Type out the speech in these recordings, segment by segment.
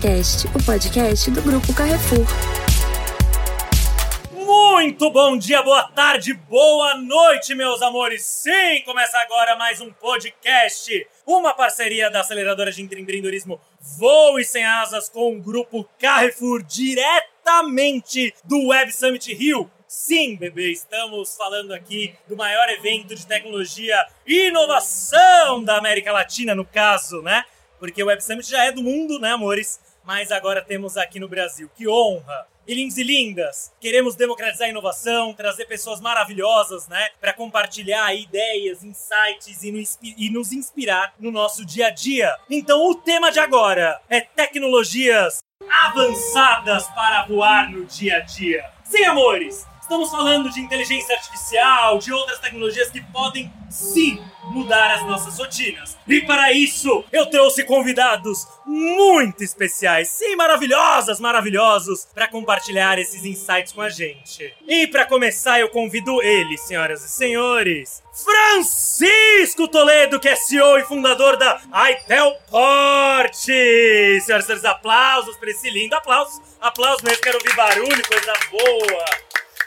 Cast, o podcast do Grupo Carrefour. Muito bom dia, boa tarde, boa noite, meus amores. Sim, começa agora mais um podcast, uma parceria da aceleradora de empreendedorismo Voe Sem Asas com o grupo Carrefour, diretamente do Web Summit Rio. Sim, bebê, estamos falando aqui do maior evento de tecnologia e inovação da América Latina, no caso, né? Porque o Web Summit já é do mundo, né, amores? Mas agora temos aqui no Brasil. Que honra! E lindos e lindas, queremos democratizar a inovação, trazer pessoas maravilhosas, né, para compartilhar ideias, insights e, no, e nos inspirar no nosso dia a dia. Então, o tema de agora é tecnologias avançadas para voar no dia a dia. Sim, amores, Estamos falando de inteligência artificial, de outras tecnologias que podem sim mudar as nossas rotinas. E para isso, eu trouxe convidados muito especiais, sim, maravilhosas, maravilhosos, para compartilhar esses insights com a gente. E para começar, eu convido ele, senhoras e senhores, Francisco Toledo, que é CEO e fundador da Itelport. Senhoras e senhores, aplausos para esse lindo aplausos. Aplausos mesmo, quero ouvir barulho, coisa boa.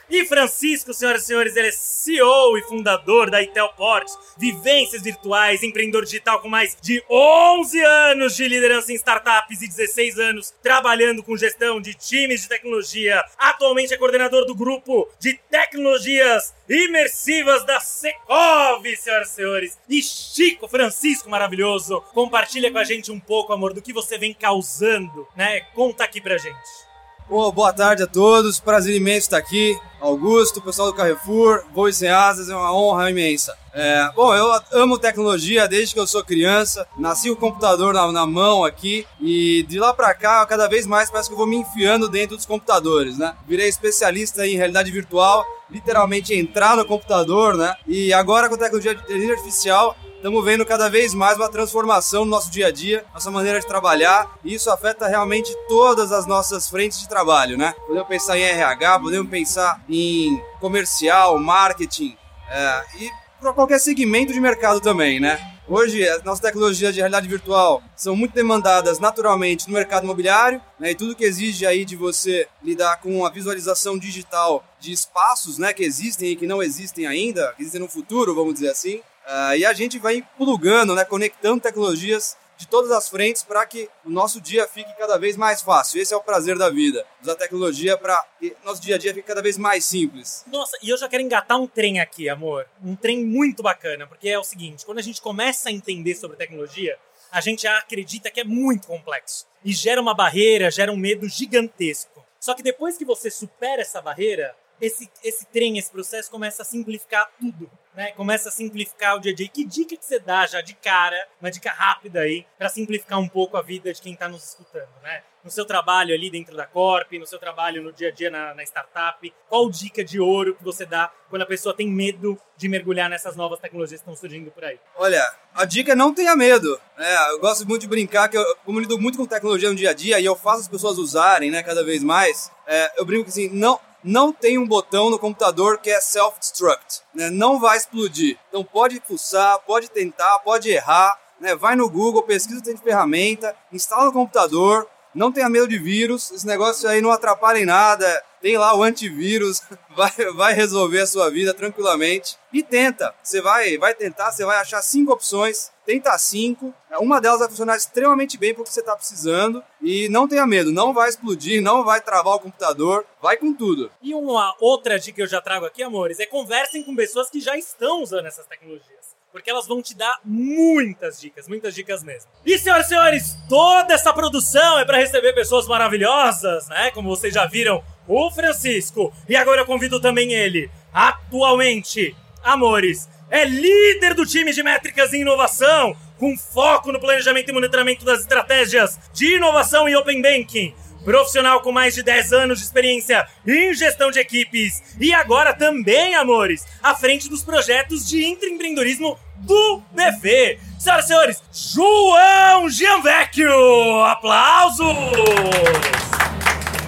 E Francisco, senhoras e senhores, ele é CEO e fundador da Itelport, vivências virtuais, empreendedor digital com mais de 11 anos de liderança em startups e 16 anos trabalhando com gestão de times de tecnologia. Atualmente é coordenador do grupo de tecnologias imersivas da Secov, senhoras e senhores. E Chico Francisco, maravilhoso, compartilha com a gente um pouco, amor, do que você vem causando, né? Conta aqui pra gente. Oh, boa tarde a todos, prazer imenso estar aqui. Augusto, pessoal do Carrefour, Voe Sem Asas, é uma honra imensa. É, bom, eu amo tecnologia desde que eu sou criança, nasci com o computador na, na, mão aqui e de lá pra cá, cada vez mais parece que eu vou me enfiando dentro dos computadores, né? Virei especialista em realidade virtual, literalmente entrar no computador, né? E agora com tecnologia de inteligência artificial, estamos vendo cada vez mais uma transformação no nosso dia a dia, nossa maneira de trabalhar, e isso afeta realmente todas as nossas frentes de trabalho, né? Podemos pensar em RH, podemos pensar em comercial, marketing é, e para qualquer segmento de mercado também, né? Hoje, as nossas tecnologias de realidade virtual são muito demandadas naturalmente no mercado imobiliário, né? E tudo que exige aí de você lidar com a visualização digital de espaços, né, que existem e que não existem ainda, que existem no futuro, vamos dizer assim. Uh, e a gente vai plugando, né, conectando tecnologias de todas as frentes para que o nosso dia fique cada vez mais fácil. Esse é o prazer da vida, usar tecnologia para que nosso dia a dia fique cada vez mais simples. Nossa, e eu já quero engatar um trem aqui, amor. Um trem muito bacana, porque é o seguinte, quando a gente começa a entender sobre tecnologia, a gente acredita que é muito complexo e gera uma barreira, gera um medo gigantesco. Só que depois que você supera essa barreira, esse, esse trem, esse processo começa a simplificar tudo né? Começa a simplificar o dia a dia. Que dica que você dá já de cara, uma dica rápida aí, para simplificar um pouco a vida de quem está nos escutando, né? No seu trabalho ali dentro da Corp, no seu trabalho no dia a dia na, na startup, qual dica de ouro que você dá quando a pessoa tem medo de mergulhar nessas novas tecnologias que estão surgindo por aí? Olha, a dica é não tenha medo. É, eu gosto muito de brincar, que eu, como lido muito com tecnologia no dia a dia e eu faço as pessoas usarem, né, cada vez mais, é, eu brinco assim, não, não tem um botão no computador que é self-destruct, né? não vai explodir. Então pode pulsar, pode tentar, pode errar, né? vai no Google, pesquisa tem de ferramenta, instala no computador, não tenha medo de vírus, esse negócio aí não atrapalha em nada, tem lá o antivírus, vai, vai resolver a sua vida tranquilamente. E tenta, você vai, vai tentar, você vai achar cinco opções, tenta cinco, uma delas vai funcionar extremamente bem para o que você está precisando e não tenha medo, não vai explodir, não vai travar o computador, vai com tudo. E uma outra dica que eu já trago aqui, amores, é conversem com pessoas que já estão usando essas tecnologias porque elas vão te dar muitas dicas, muitas dicas mesmo. E senhoras e senhores, toda essa produção é para receber pessoas maravilhosas, né? Como vocês já viram, o Francisco. E agora eu convido também ele, atualmente, amores, é líder do time de métricas e inovação, com foco no planejamento e monitoramento das estratégias de inovação e open banking profissional com mais de 10 anos de experiência em gestão de equipes e agora também, amores, à frente dos projetos de empreendedorismo do BV. Senhoras e senhores, João Gianvecchio! Aplausos!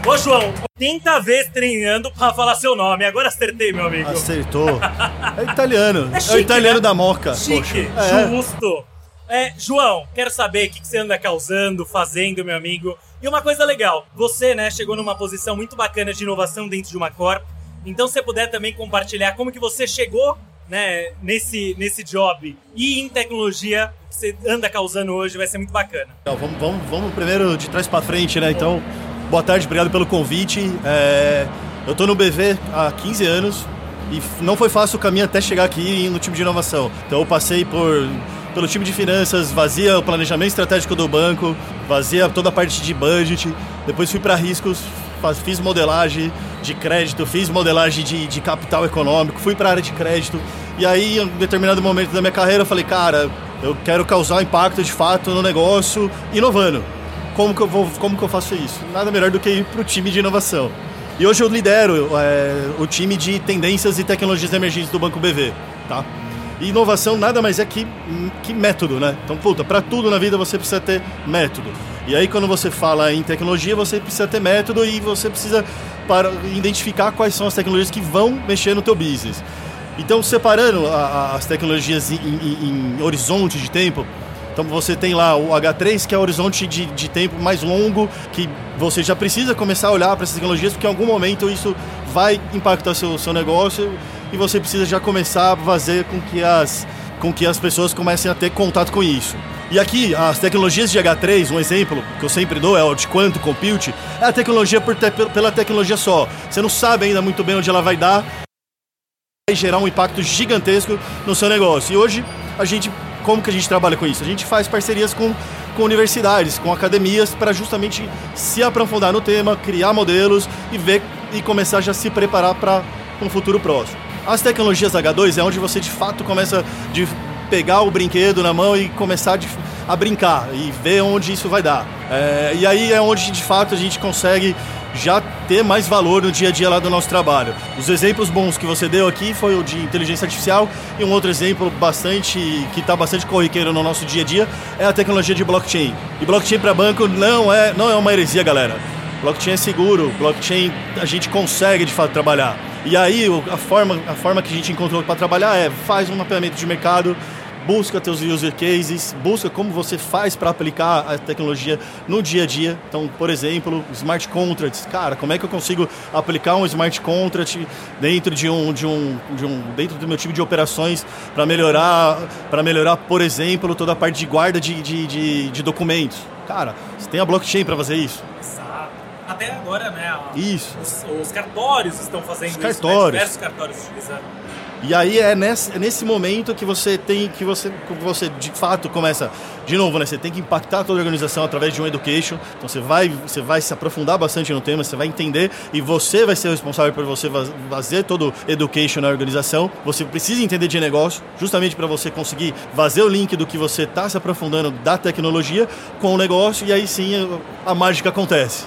Ô, João, 80 vezes treinando pra falar seu nome. Agora acertei, meu amigo. Acertou. É italiano. É, chique, é o italiano né? da moca. Chique, poxa. É. justo. É, João, quero saber o que você anda causando, fazendo, meu amigo. E uma coisa legal, você, né, chegou numa posição muito bacana de inovação dentro de uma corp. Então, se você puder também compartilhar como que você chegou, né, nesse, nesse job e em tecnologia que você anda causando hoje, vai ser muito bacana. Então, vamos, vamos, vamos primeiro de trás para frente, né? Então, boa tarde, obrigado pelo convite. É, eu tô no BV há 15 anos e não foi fácil o caminho até chegar aqui no time de inovação. Então, eu passei por pelo time de finanças, vazia o planejamento estratégico do banco, vazia toda a parte de budget. Depois fui para riscos, fiz modelagem de crédito, fiz modelagem de, de capital econômico, fui para a área de crédito. E aí, em um determinado momento da minha carreira, eu falei, cara, eu quero causar impacto de fato no negócio inovando. Como que eu, vou, como que eu faço isso? Nada melhor do que ir para o time de inovação. E hoje eu lidero é, o time de tendências e tecnologias emergentes do Banco BV, tá? E inovação nada mais é que, que método, né? Então, puta, para tudo na vida você precisa ter método. E aí, quando você fala em tecnologia, você precisa ter método e você precisa para identificar quais são as tecnologias que vão mexer no teu business. Então, separando a, a, as tecnologias em, em, em, horizonte de tempo, então você tem lá o H3, que é o horizonte de, de tempo mais longo, que você já precisa começar a olhar para essas tecnologias, porque em algum momento isso vai impactar seu, seu negócio e você precisa já começar a fazer com que as, com que as pessoas comecem a ter contato com isso. E aqui, as tecnologias de H3, um exemplo que eu sempre dou é o de quanto compute, é a tecnologia por te, pela tecnologia só. Você não sabe ainda muito bem onde ela vai dar, vai gerar um impacto gigantesco no seu negócio. E hoje, a gente, como que a gente trabalha com isso? A gente faz parcerias com, com universidades, com academias, para justamente se aprofundar no tema, criar modelos e ver e começar já a se preparar para um futuro próximo. As tecnologias H2 é onde você de fato começa de pegar o brinquedo na mão e começar de, a brincar e ver onde isso vai dar. É, e aí é onde de fato a gente consegue já ter mais valor no dia a dia lá do nosso trabalho. Os exemplos bons que você deu aqui foi o de inteligência artificial e um outro exemplo bastante que está bastante corriqueiro no nosso dia a dia é a tecnologia de blockchain. E blockchain para banco não é não é uma heresia, galera. Blockchain é seguro, blockchain a gente consegue de fato trabalhar. E aí a forma, a forma que a gente encontrou para trabalhar é faz um mapeamento de mercado, busca teus user cases, busca como você faz para aplicar a tecnologia no dia a dia. Então, por exemplo, smart contracts. Cara, como é que eu consigo aplicar um smart contract dentro de um, de um, de um dentro do meu time de operações para melhorar, para melhorar, por exemplo, toda a parte de guarda de, de, de, de documentos. Cara, você tem a blockchain para fazer isso até agora, né? Isso. Os, os cartórios estão fazendo os isso, cartórios. Né? diversos cartórios utilizando. E aí é nesse, é nesse momento que você tem que você, que você de fato começa de novo, né? Você tem que impactar toda a organização através de um education. Então você vai, você vai se aprofundar bastante no tema, você vai entender e você vai ser o responsável por você fazer todo education na organização. Você precisa entender de negócio, justamente para você conseguir fazer o link do que você está se aprofundando da tecnologia com o negócio e aí sim a mágica acontece.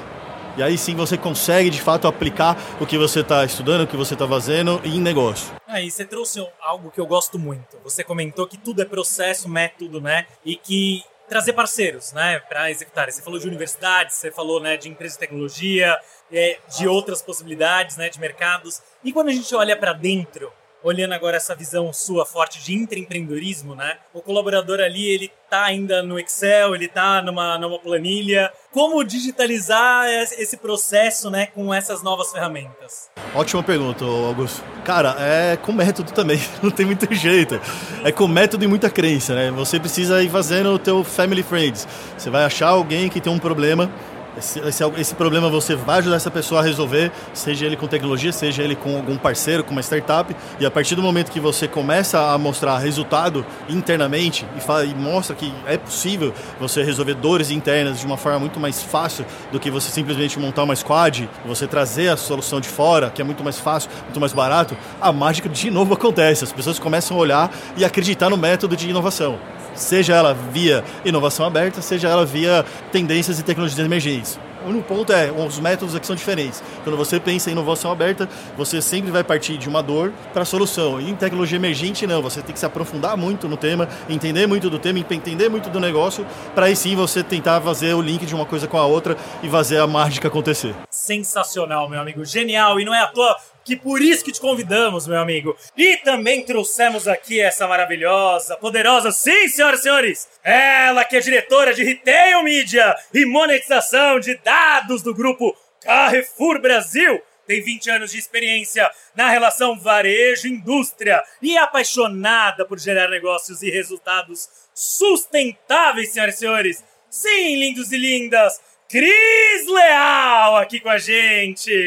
E aí sim você consegue de fato aplicar o que você está estudando, o que você está fazendo em negócio. Aí você trouxe algo que eu gosto muito. Você comentou que tudo é processo, método, né? E que trazer parceiros, né, para executar. Você falou de universidades, você falou, né, de empresas de tecnologia, é, de outras possibilidades, né, de mercados. E quando a gente olha para dentro olhando agora essa visão sua forte de intraempreendedorismo, né? O colaborador ali, ele tá ainda no Excel, ele tá numa, numa planilha. Como digitalizar esse processo, né, com essas novas ferramentas? Ótima pergunta, Augusto. Cara, é com método também, não tem muito jeito. É com método e muita crença, né? Você precisa ir fazendo o teu family friends. Você vai achar alguém que tem um problema esse, esse, esse, problema você vai ajudar essa pessoa a resolver, seja ele com tecnologia, seja ele com algum parceiro, com uma startup. E a partir do momento que você começa a mostrar resultado internamente e, fala, e mostra que é possível você resolver dores internas de uma forma muito mais fácil do que você simplesmente montar uma squad, você trazer a solução de fora, que é muito mais fácil, muito mais barato, a mágica de novo acontece. As pessoas começam a olhar e acreditar no método de inovação seja ela via inovação aberta, seja ela via tendências e tecnologias emergentes. O único ponto é, os métodos aqui são diferentes. Quando você pensa em inovação aberta, você sempre vai partir de uma dor para a solução. E em tecnologia emergente, não. Você tem que se aprofundar muito no tema, entender muito do tema, entender muito do negócio, para aí sim você tentar fazer o link de uma coisa com a outra e fazer a mágica acontecer. Sensacional, meu amigo. Genial. E não é à toa que por isso que te convidamos, meu amigo. E também trouxemos aqui essa maravilhosa, poderosa, sim, senhoras e senhores, ela que é diretora de Retail Media e monetização de dados do grupo Carrefour Brasil. Tem 20 anos de experiência na relação varejo-indústria e é apaixonada por gerar negócios e resultados sustentáveis, senhoras e senhores. Sim, lindos e lindas, Cris Leal aqui com a gente.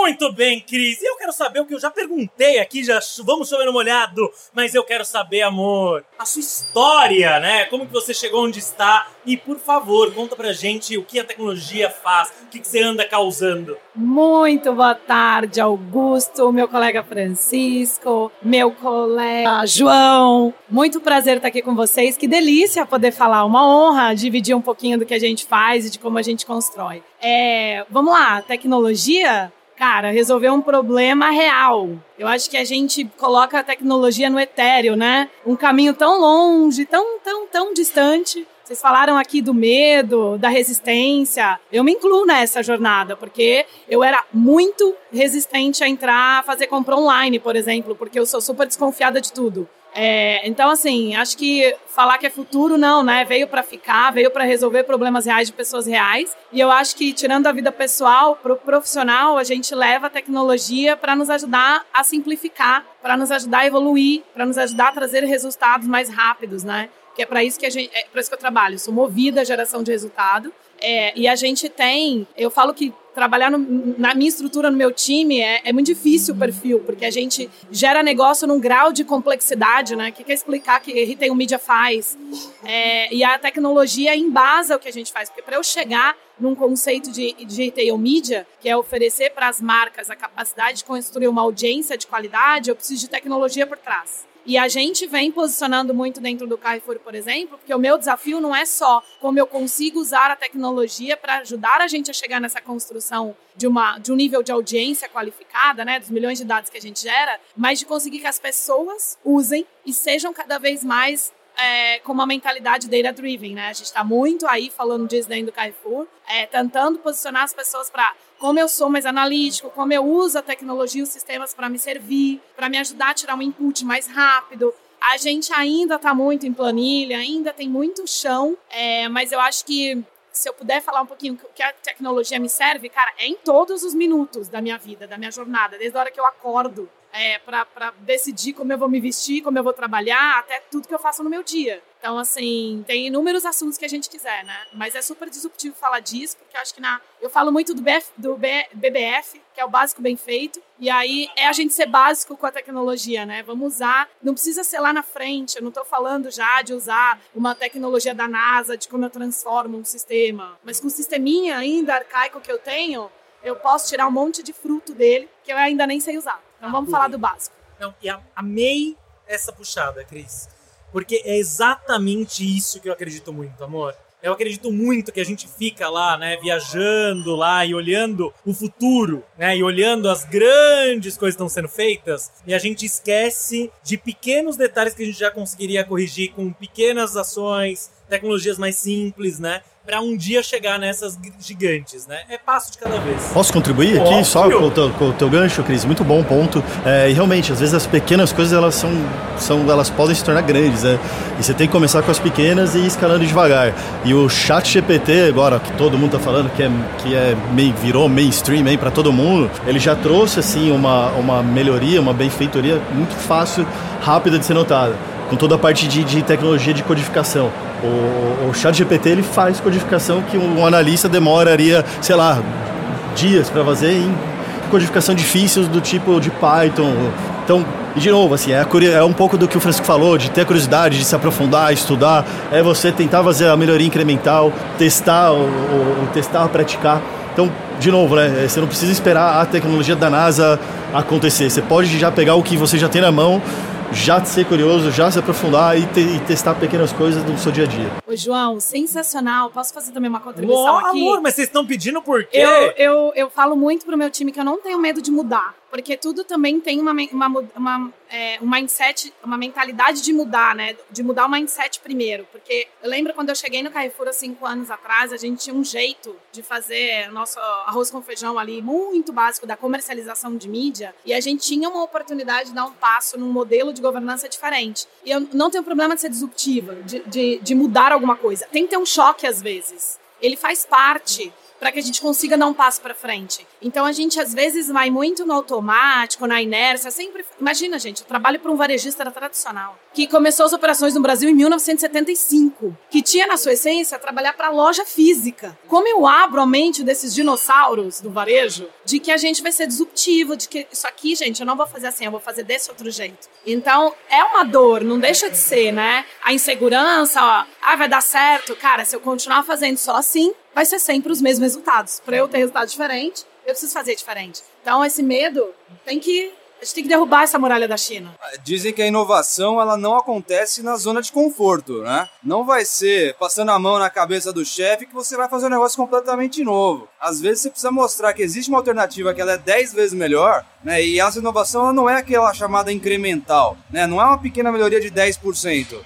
Muito bem, Cris. Eu quero saber o que eu já perguntei aqui, já vamos chover no molhado, mas eu quero saber, amor, a sua história, né? Como que você chegou onde está e, por favor, conta pra gente o que a tecnologia faz, o que, que você anda causando. Muito boa tarde, Augusto, meu colega Francisco, meu colega João. Muito prazer estar aqui com vocês. Que delícia poder falar, uma honra dividir um pouquinho do que a gente faz e de como a gente constrói. É, vamos lá, tecnologia cara, resolver um problema real. Eu acho que a gente coloca a tecnologia no etéreo, né? Um caminho tão longe, tão, tão, tão distante. Vocês falaram aqui do medo, da resistência. Eu me incluo nessa jornada, porque eu era muito resistente a entrar, fazer compra online, por exemplo, porque eu sou super desconfiada de tudo. É, então, assim, acho que falar que é futuro, não, né? Veio para ficar, veio para resolver problemas reais de pessoas reais. E eu acho que, tirando a vida pessoal, pro profissional, a gente leva a tecnologia para nos ajudar a simplificar, para nos ajudar a evoluir, para nos ajudar a trazer resultados mais rápidos, né? Que é para isso que é para isso que eu trabalho. Eu sou movida à geração de resultado. É, e a gente tem, eu falo que trabalhar no, na minha estrutura, no meu time, é, é, muito difícil o perfil, porque a gente gera negócio num grau de complexidade, né? Que quer explicar que Retail Media faz. É, e a tecnologia embasa o que a gente faz. Porque para eu chegar num conceito de, de retail media, que é oferecer para as marcas a capacidade de construir uma audiência de qualidade, eu preciso de tecnologia por trás. E a gente vem posicionando muito dentro do Carrefour, por exemplo, porque o meu desafio não é só como eu consigo usar a tecnologia para ajudar a gente a chegar nessa construção de, uma, de um nível de audiência qualificada, né, dos milhões de dados que a gente gera, mas de conseguir que as pessoas usem e sejam cada vez mais é, com uma mentalidade data-driven, né? A gente está muito aí falando disso dentro do Carrefour, é, tentando posicionar as pessoas para como eu sou mais analítico, como eu uso a tecnologia e os sistemas para me servir, para me ajudar a tirar um input mais rápido. A gente ainda está muito em planilha, ainda tem muito chão, é, mas eu acho que se eu puder falar um pouquinho o que a tecnologia me serve, cara, é em todos os minutos da minha vida, da minha jornada, desde a hora que eu acordo é, para decidir como eu vou me vestir, como eu vou trabalhar, até tudo que eu faço no meu dia. Então, assim, tem inúmeros assuntos que a gente quiser, né? Mas é super disruptivo falar disso, porque eu acho que na. Eu falo muito do, BF, do BBF, que é o básico bem feito, e aí é a gente ser básico com a tecnologia, né? Vamos usar. Não precisa ser lá na frente, eu não estou falando já de usar uma tecnologia da NASA, de como eu transformo um sistema. Mas com o sisteminha ainda arcaico que eu tenho, eu posso tirar um monte de fruto dele que eu ainda nem sei usar. Então vamos falar do básico. Não, e amei essa puxada, Cris. Porque é exatamente isso que eu acredito muito, amor. Eu acredito muito que a gente fica lá, né, viajando lá e olhando o futuro, né, e olhando as grandes coisas que estão sendo feitas, e a gente esquece de pequenos detalhes que a gente já conseguiria corrigir com pequenas ações, tecnologias mais simples, né? Para um dia chegar nessas gigantes, né? É passo de cada vez. Posso contribuir aqui Óbvio. só com o, teu, com o teu gancho, Cris? Muito bom ponto. É, e realmente, às vezes as pequenas coisas elas são, são, elas podem se tornar grandes, né? E você tem que começar com as pequenas e ir escalando devagar. E o Chat GPT agora que todo mundo está falando que é que é meio, virou mainstream aí para todo mundo, ele já trouxe assim uma uma melhoria, uma benfeitoria muito fácil, rápida de ser notada com toda a parte de, de tecnologia de codificação. O, o chat GPT ele faz codificação que um analista demoraria, sei lá, dias para fazer em codificação difícil do tipo de Python. Então, e de novo, assim, é, é, um pouco do que o Francisco falou, de ter curiosidade, de se aprofundar, estudar, é você tentar fazer a melhoria incremental, testar, ou testar, praticar. Então, de novo, né, você não precisa esperar a tecnologia da NASA acontecer. Você pode já pegar o que você já tem na mão já ser curioso, já se aprofundar e, te, e, testar pequenas coisas do seu dia a dia. Ô, João, sensacional. Posso fazer também uma contribuição aqui? Amor, mas vocês estão pedindo por quê? Eu, eu, eu falo muito pro meu time que eu não tenho medo de mudar. Porque tudo também tem uma, uma, uma é, um mindset, uma mentalidade de mudar, né? De mudar o mindset primeiro. Porque eu lembro quando eu cheguei no Carrefour há cinco anos atrás, a gente tinha um jeito de fazer nosso arroz com feijão ali muito básico da comercialização de mídia e a gente tinha uma oportunidade de dar um passo num modelo de governança diferente. E eu não tenho problema de ser disruptiva, de, de, de mudar alguma coisa. Tem que ter um choque às vezes. Ele faz parte para que a gente consiga dar um passo para frente. Então a gente às vezes vai muito no automático, na inércia, sempre. Imagina, gente, eu trabalho para um varejista tradicional que começou as operações no Brasil em 1975, que tinha na sua essência trabalhar para loja física. Como eu abro a mente desses dinossauros do varejo, de que a gente vai ser disruptivo, de que isso aqui, gente, eu não vou fazer assim, eu vou fazer desse outro jeito. Então é uma dor, não deixa de ser, né? A insegurança, ó, ah, vai dar certo, cara, se eu continuar fazendo só assim, vai ser sempre os mesmos resultados. Para eu ter resultado diferente, eu preciso fazer diferente. Então, esse medo tem que. A gente tem que derrubar essa muralha da China. Dizem que a inovação ela não acontece na zona de conforto, né? Não vai ser passando a mão na cabeça do chefe que você vai fazer um negócio completamente novo. Às vezes você precisa mostrar que existe uma alternativa que ela é 10 vezes melhor, né? E essa inovação ela não é aquela chamada incremental, né? Não é uma pequena melhoria de 10%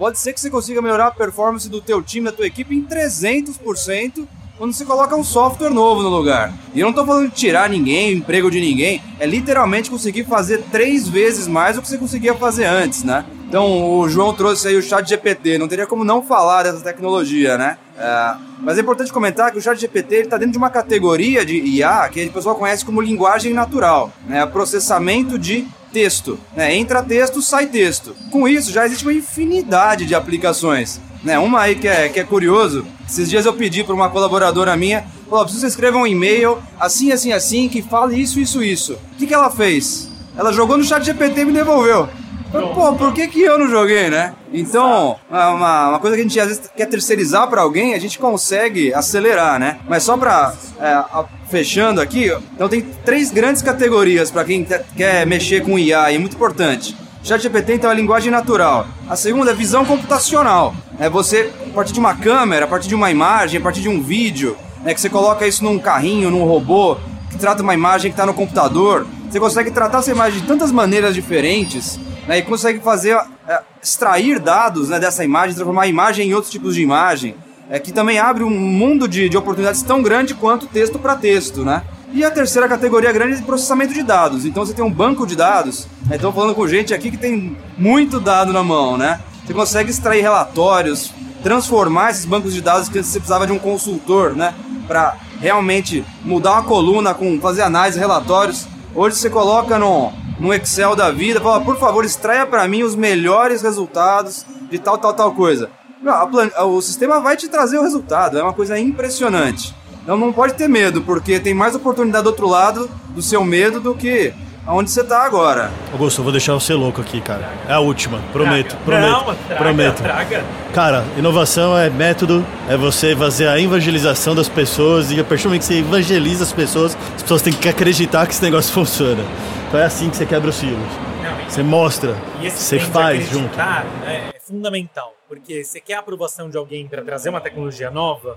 pode ser que você consiga melhorar a performance do teu time, da tua equipe em 300% quando você coloca um software novo no lugar. E eu não estou falando de tirar ninguém, emprego de ninguém, é literalmente conseguir fazer três vezes mais do que você conseguia fazer antes, né? Então o João trouxe aí o chat GPT, não teria como não falar dessa tecnologia, né? É, mas é importante comentar que o chat GPT está dentro de uma categoria de IA que o pessoal conhece como linguagem natural, né? Processamento de texto. Né? Entra texto, sai texto. Com isso, já existe uma infinidade de aplicações. Né? Uma aí que é, que é curioso, esses dias eu pedi para uma colaboradora minha, falou, preciso escrever um e-mail assim, assim, assim, que fale isso, isso, isso. O que, que ela fez? Ela jogou no chat GPT e me devolveu. Pô, por que, que eu não joguei, né? Então, uma, uma coisa que a gente às vezes quer terceirizar para alguém, a gente consegue acelerar, né? Mas só para é, fechando aqui, então tem três grandes categorias para quem quer mexer com IA, e é muito importante. ChatGPT então é a linguagem natural. A segunda é visão computacional. É você, a partir de uma câmera, a partir de uma imagem, a partir de um vídeo, né, que você coloca isso num carrinho, num robô, que trata uma imagem que está no computador. Você consegue tratar essa imagem de tantas maneiras diferentes né, e consegue fazer é, extrair dados né, dessa imagem, transformar a imagem em outros tipos de imagem, é, que também abre um mundo de, de oportunidades tão grande quanto texto para texto, né? E a terceira categoria grande é processamento de dados. Então você tem um banco de dados. Né? Estou falando com gente aqui que tem muito dado na mão, né? Você consegue extrair relatórios, transformar esses bancos de dados que você precisava de um consultor, né? Para realmente mudar uma coluna, com fazer análise, relatórios. Hoje você coloca no, no Excel da vida, fala, por favor, extraia para mim os melhores resultados de tal, tal, tal coisa. O sistema vai te trazer o resultado, é uma coisa impressionante. Então não pode ter medo, porque tem mais oportunidade do outro lado do seu medo do que aonde você tá agora. Augusto, eu vou deixar você louco aqui, cara. É a última, prometo, Traga. prometo, Não, traga, prometo. traga. Cara, inovação é método, é você fazer a evangelização das pessoas e a partir do momento que você evangeliza as pessoas, as pessoas têm que acreditar que esse negócio funciona. Então é assim que você quebra os silos. Você mostra, E você faz junto. né, é fundamental, porque você quer a aprovação de alguém para trazer uma tecnologia nova.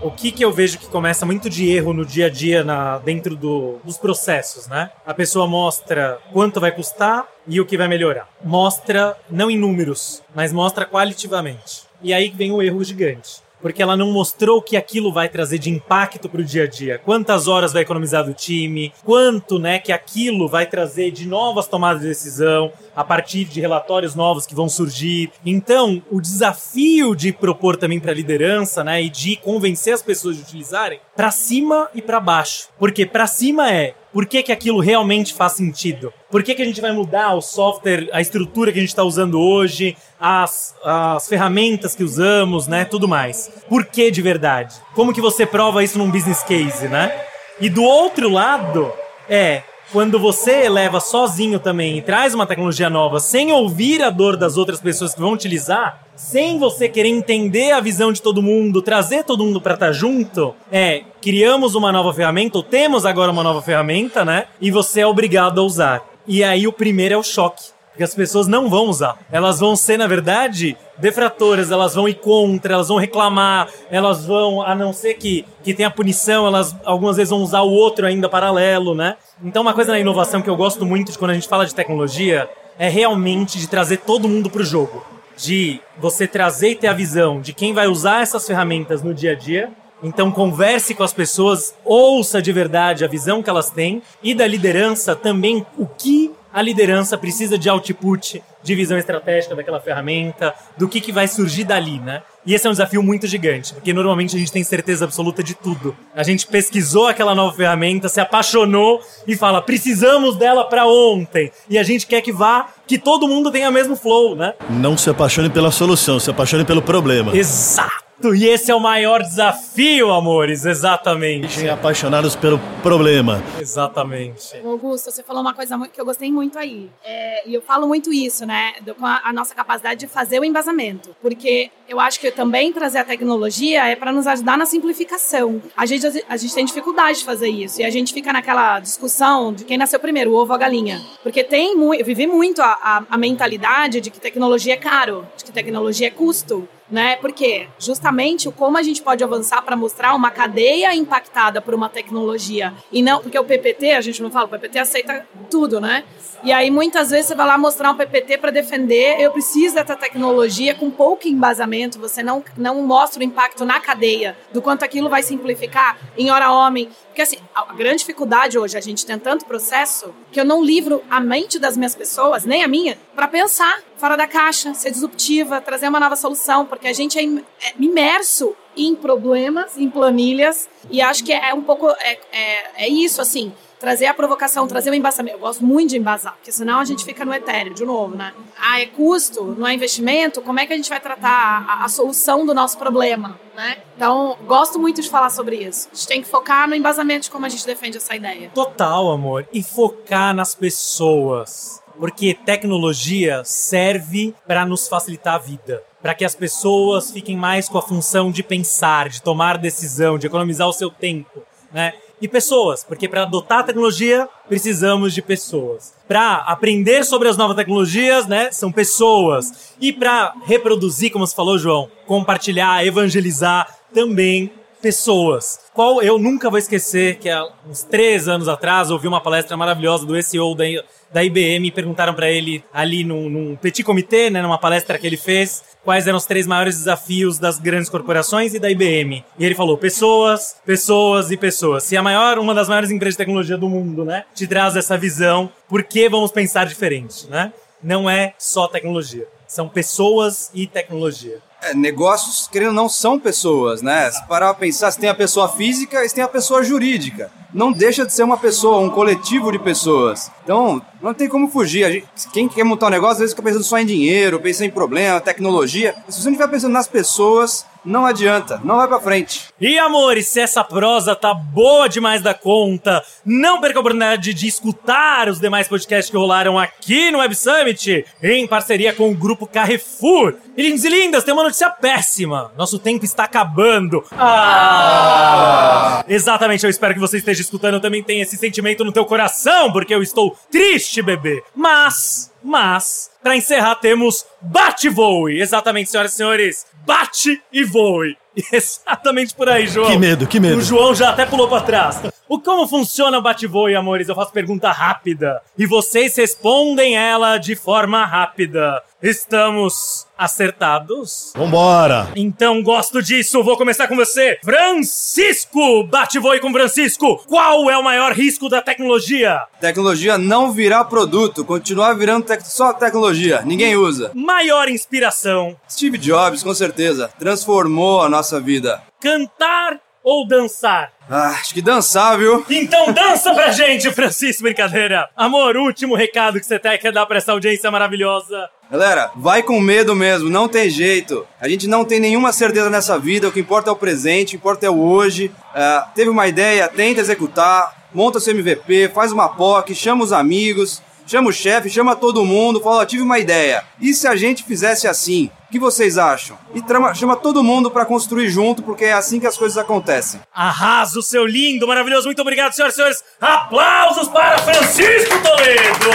O que, que eu vejo que começa muito de erro no dia a dia na, dentro do- dos processos, né? A pessoa mostra quanto vai custar e o que vai melhorar. Mostra, não em números, mas mostra qualitativamente. E aí vem o erro gigante. Porque ela não mostrou que aquilo vai trazer de impacto para o dia a dia. Quantas horas vai economizar do time, quanto né, que aquilo vai trazer de novas tomadas de decisão a partir de relatórios novos que vão surgir. Então, o desafio de propor também para a liderança né, e de convencer as pessoas de utilizarem, para cima e para baixo. Porque para cima é por que, que aquilo realmente faz sentido? Por que, que a gente vai mudar o software, a estrutura que a gente está usando hoje, as, as ferramentas que usamos, né? Tudo mais. Por que de verdade? Como que você prova isso num business case, né? E do outro lado é quando você leva sozinho também e traz uma tecnologia nova sem ouvir a dor das outras pessoas que vão utilizar, sem você querer entender a visão de todo mundo, trazer todo mundo para estar junto, é, criamos uma nova ferramenta, ou temos agora uma nova ferramenta, né? E você é obrigado a usar. E aí o primeiro é o choque. Porque as pessoas não vão usar. Elas vão ser, na verdade, defratoras, elas vão ir contra, elas vão reclamar, elas vão, a não ser que, que tenha punição, elas algumas vezes vão usar o outro ainda paralelo, né? Então, uma coisa na inovação que eu gosto muito de quando a gente fala de tecnologia é realmente de trazer todo mundo para o jogo. De você trazer e ter a visão de quem vai usar essas ferramentas no dia a dia. Então, converse com as pessoas, ouça de verdade a visão que elas têm e da liderança também o que a liderança precisa de output, de visão estratégica daquela ferramenta, do que, que vai surgir dali, né? E esse é um desafio muito gigante, porque normalmente a gente tem certeza absoluta de tudo. A gente pesquisou aquela nova ferramenta, se apaixonou e fala, precisamos dela para ontem. E a gente quer que vá, que todo mundo tenha o mesmo flow, né? Não se apaixone pela solução, se apaixone pelo problema. Exato! E esse é o maior desafio, amores, exatamente. Fiquem apaixonados pelo problema. Exatamente. Augusto, você falou uma coisa que eu gostei muito aí. É, e eu falo muito isso, né? com a, a nossa capacidade de fazer o embasamento. Porque eu acho que também trazer a tecnologia é para nos ajudar na simplificação. A gente, a gente tem dificuldade de fazer isso. E a gente fica naquela discussão de quem nasceu primeiro, o ovo ou a galinha. Porque tem muito. Eu vivi muito a, a, a mentalidade de que tecnologia é caro, de que tecnologia é custo né? Porque justamente o como a gente pode avançar para mostrar uma cadeia impactada por uma tecnologia e não porque o PPT a gente não fala, o PPT aceita tudo, né? E aí muitas vezes você vai lá mostrar um PPT para defender, eu preciso dessa tecnologia com pouco embasamento, você não não mostra o impacto na cadeia do quanto aquilo vai simplificar em hora homem, porque assim, a grande dificuldade hoje a gente tem tanto processo que eu não livro a mente das minhas pessoas, nem a minha, para pensar fora da caixa, ser disruptiva, trazer uma nova solução, porque a gente é é imerso em problemas, em planilhas, e acho que é um pouco é, é, é isso assim. Trazer a provocação, trazer o embasamento. Eu gosto muito de embasar, porque senão a gente fica no etéreo, de novo, né? Ah, é custo, não é investimento, como é que a gente vai tratar a, a solução do nosso problema, né? Então, gosto muito de falar sobre isso. A gente tem que focar no embasamento de como a gente defende essa ideia. Total, amor. E focar nas pessoas. Porque tecnologia serve para nos facilitar a vida. Para que as pessoas fiquem mais com a função de pensar, de tomar decisão, de economizar o seu tempo, né? E pessoas, porque para adotar a tecnologia precisamos de pessoas. Para aprender sobre as novas tecnologias, né, são pessoas. E para reproduzir, como você falou, João, compartilhar, evangelizar, também pessoas. Qual eu nunca vou esquecer que há uns três anos atrás ouvi uma palestra maravilhosa do SEO da, da IBM e perguntaram para ele ali num, num petit comitê, né, numa palestra que ele fez, quais eram os três maiores desafios das grandes corporações e da IBM. E ele falou: pessoas, pessoas e pessoas. Se a maior, uma das maiores empresas de tecnologia do mundo, né, te traz essa visão, por que vamos pensar diferente, né? Não é só tecnologia, são pessoas e tecnologia. É, negócios, querendo ou não, são pessoas, né? Se parar pra pensar, se tem a pessoa física e se tem a pessoa jurídica. Não deixa de ser uma pessoa, um coletivo de pessoas. Então, não tem como fugir. Gente- quem quer montar um negócio, às vezes fica pensando só em dinheiro, pensa em problema, tecnologia. Se você não estiver pensando nas pessoas, não adianta, não vai pra frente. E amores, se essa prosa tá boa demais da conta, não perca a oportunidade de escutar os demais podcasts que rolaram aqui no Web Summit, em parceria com o grupo Carrefour. E lindos e lindas, tem uma notícia péssima. Nosso tempo está acabando. Ah! Exatamente, eu espero que você esteja escutando também tenha esse sentimento no teu coração, porque eu estou triste, bebê. Mas, mas, pra encerrar temos Bate e Voe. Exatamente, senhoras e senhores, bate e voe. Exatamente por aí, João. Que medo, que medo. O João já até pulou pra trás. O como funciona o bate-voe, amores? Eu faço pergunta rápida e vocês respondem ela de forma rápida. Estamos acertados? Vambora! Então gosto disso. Vou começar com você, Francisco. Bate-voe com Francisco. Qual é o maior risco da tecnologia? Tecnologia não virar produto, continuar virando tec- só tecnologia, ninguém usa. Maior inspiração? Steve Jobs, com certeza, transformou a nossa vida. Cantar ou dançar? Ah, acho que dançar, viu? Então dança pra gente, Francisco, brincadeira. Amor, último recado que você tem que dar pra essa audiência maravilhosa. Galera, vai com medo mesmo, não tem jeito. A gente não tem nenhuma certeza nessa vida, o que importa é o presente, o que importa é o hoje. Ah, teve uma ideia, tenta executar, monta seu MVP, faz uma POC, chama os amigos, chama o chefe, chama todo mundo, fala, tive uma ideia. E se a gente fizesse assim? O que vocês acham? E trama- chama todo mundo pra construir junto, porque é assim que as coisas acontecem. Arraso, seu lindo, maravilhoso. Muito obrigado, senhoras e senhores. Aplausos para Francisco Toledo.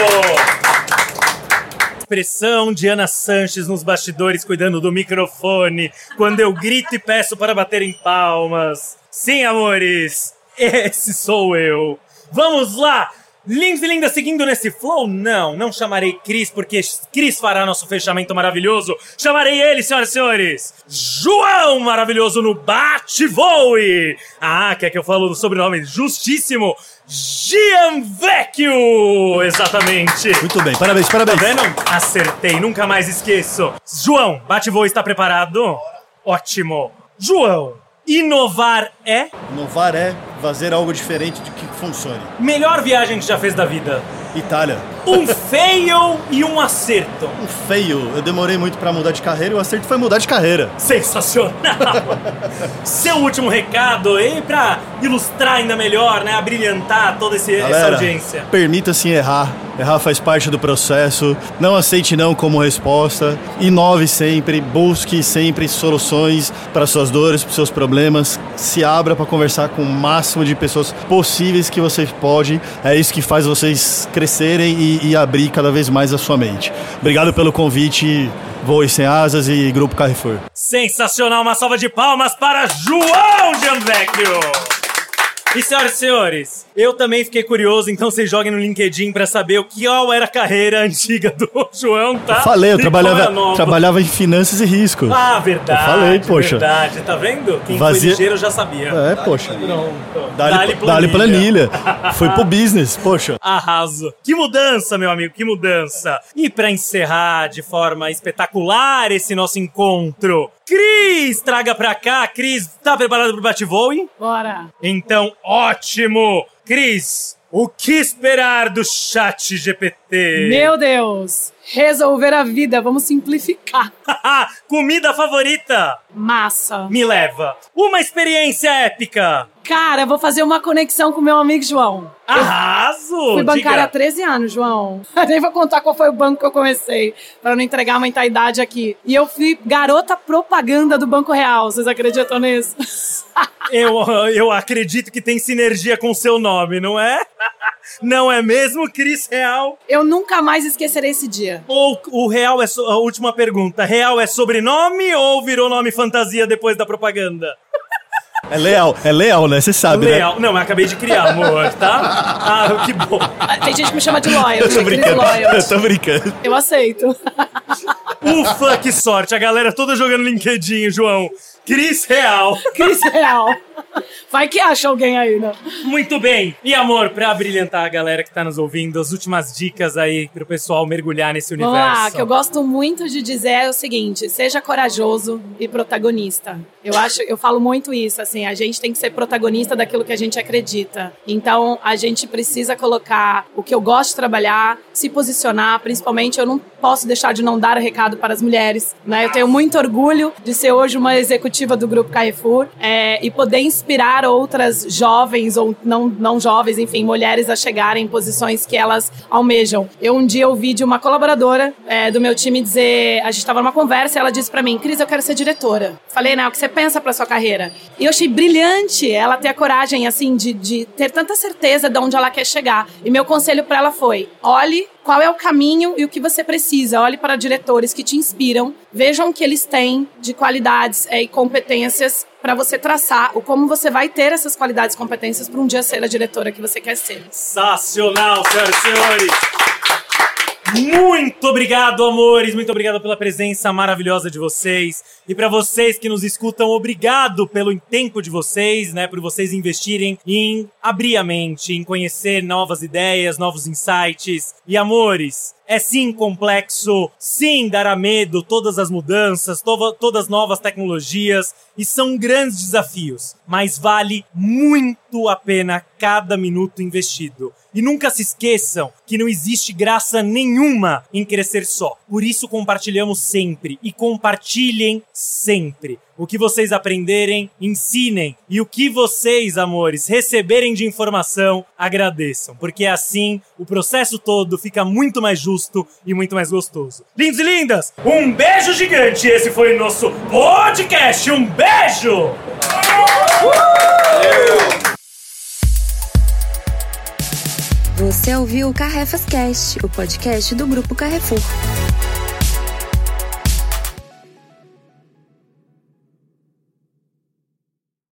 expressão de Ana Sanches nos bastidores cuidando do microfone quando eu grito e peço para baterem palmas. Sim, amores, esse sou eu. Vamos lá! Lindos e lindas seguindo nesse flow? Não, não chamarei Cris, porque Cris fará nosso fechamento maravilhoso. Chamarei ele, senhoras e senhores! João maravilhoso no bate-voe! Ah, quer que eu falo do sobrenome justíssimo? Gianvecchio! Exatamente! Muito bem, parabéns, parabéns. Tá vendo? Acertei, nunca mais esqueço. João, bate-voe está preparado? Ótimo! João, inovar é? Inovar é fazer algo diferente de que funcione. Melhor viagem que já fez da vida. Itália. Um fail e um acerto. Um feio. Eu demorei muito pra mudar de carreira e o acerto foi mudar de carreira. Sensacional! Seu último recado aí pra ilustrar ainda melhor, né? Abrilhantar toda esse, essa Galera, audiência. Permita-se errar. Errar faz parte do processo. Não aceite não como resposta. Inove sempre. Busque sempre soluções para suas dores, para seus problemas. Se abra para conversar com o máximo de pessoas possíveis que você pode. É isso que faz vocês crescerem e, e abrir cada vez mais a sua mente. Obrigado pelo convite. Voe Sem Asas e Grupo Carrefour. Sensacional! Uma salva de palmas para João Gianvecchio! E senhoras e senhores, eu também fiquei curioso, então vocês joguem no LinkedIn pra saber o que qual era a carreira antiga do João, tá? Falei, eu E é a trabalhava, trabalhava em finanças e risco. Ah, verdade. Eu falei, poxa. Verdade, tá vendo? Quem Vazia- foi ligeiro já sabia. É, poxa. Dá-lhe Dá-lhe dá-lhe planilha. Foi pro business, poxa. Arraso. Que mudança, meu amigo, que mudança. E pra encerrar de forma espetacular esse nosso encontro, Cris, traga pra cá. Cris, tá preparado pro bate-voe? Bora. Então, ótimo! Cris, o que esperar do chat GPT? Meu Deus. Resolver a vida. Vamos simplificar. Comida favorita? Massa. Me leva. Uma experiência épica. Cara, eu vou fazer uma conexão com meu amigo João. Arraso! Fui bancária há Diga. 13 anos, João. Nem vou contar qual foi o banco que eu comecei, pra não entregar muita idade aqui. E eu fui garota propaganda do Banco Real. Vocês acreditam nisso? Eu, eu acredito que tem sinergia com seu nome, não é? Não é mesmo, Cris Real? Eu nunca mais esquecerei esse dia. Ou o Real é. so- A última pergunta: Real é sobrenome ou virou nome fantasia depois da propaganda? É leal, é leal, né? Você sabe, Leal. Não, mas acabei de criar, amor, tá? Ah, que bom. Tem gente que me chama de Loyal, né? Eu tô brincando. Loyal. Eu tô brincando. Eu aceito. Ufa, que sorte. A galera toda jogando LinkedIn, João. Cris Real. Cris Real. Vai que acha alguém aí, né? Muito bem. E amor, pra brilhantar a galera que tá nos ouvindo, as últimas dicas aí pro pessoal mergulhar nesse Vamos universo. lá, que eu gosto muito de dizer é o seguinte: seja corajoso e protagonista. Eu acho, eu falo muito isso, assim, a gente tem que ser protagonista daquilo que a gente acredita. Então, a gente precisa colocar o que eu gosto de trabalhar, se posicionar, principalmente eu não posso deixar de não dar recado para as mulheres, né? Eu tenho muito orgulho de ser hoje uma executiva do grupo Carrefour é, e poder inspirar outras jovens ou não, não jovens, enfim, mulheres a chegarem em posições que elas almejam. Eu um dia ouvi de uma colaboradora é, do meu time dizer, a gente estava numa conversa e ela disse para mim, Cris, eu quero ser diretora. Falei, né, o que você pensa para sua carreira? E eu achei brilhante ela ter a coragem, assim, de, de ter tanta certeza de onde ela quer chegar. E meu conselho para ela foi, olhe qual é o caminho e o que você precisa. Olhe para diretores que te inspiram, vejam o que eles têm de qualidades é, e competências para você traçar o como você vai ter essas qualidades e competências para um dia ser a diretora que você quer ser. Sensacional, senhoras e senhores! Muito obrigado, amores! Muito obrigado pela presença maravilhosa de vocês. E para vocês que nos escutam, obrigado pelo tempo de vocês, né? Por vocês investirem em abrir a mente, em conhecer novas ideias, novos insights. E amores, é sim complexo, sim dará medo todas as mudanças, to- todas as novas tecnologias, e são grandes desafios, mas vale muito a pena cada minuto investido. E nunca se esqueçam que não existe graça nenhuma em crescer só. Por isso compartilhamos sempre e compartilhem sempre. O que vocês aprenderem, ensinem. E o que vocês, amores, receberem de informação, agradeçam. Porque assim o processo todo fica muito mais justo e muito mais gostoso. Lindos e lindas, um beijo gigante. Esse foi o nosso podcast. Um beijo! Você ouviu o Carrefas Cast, o podcast do Grupo Carrefour.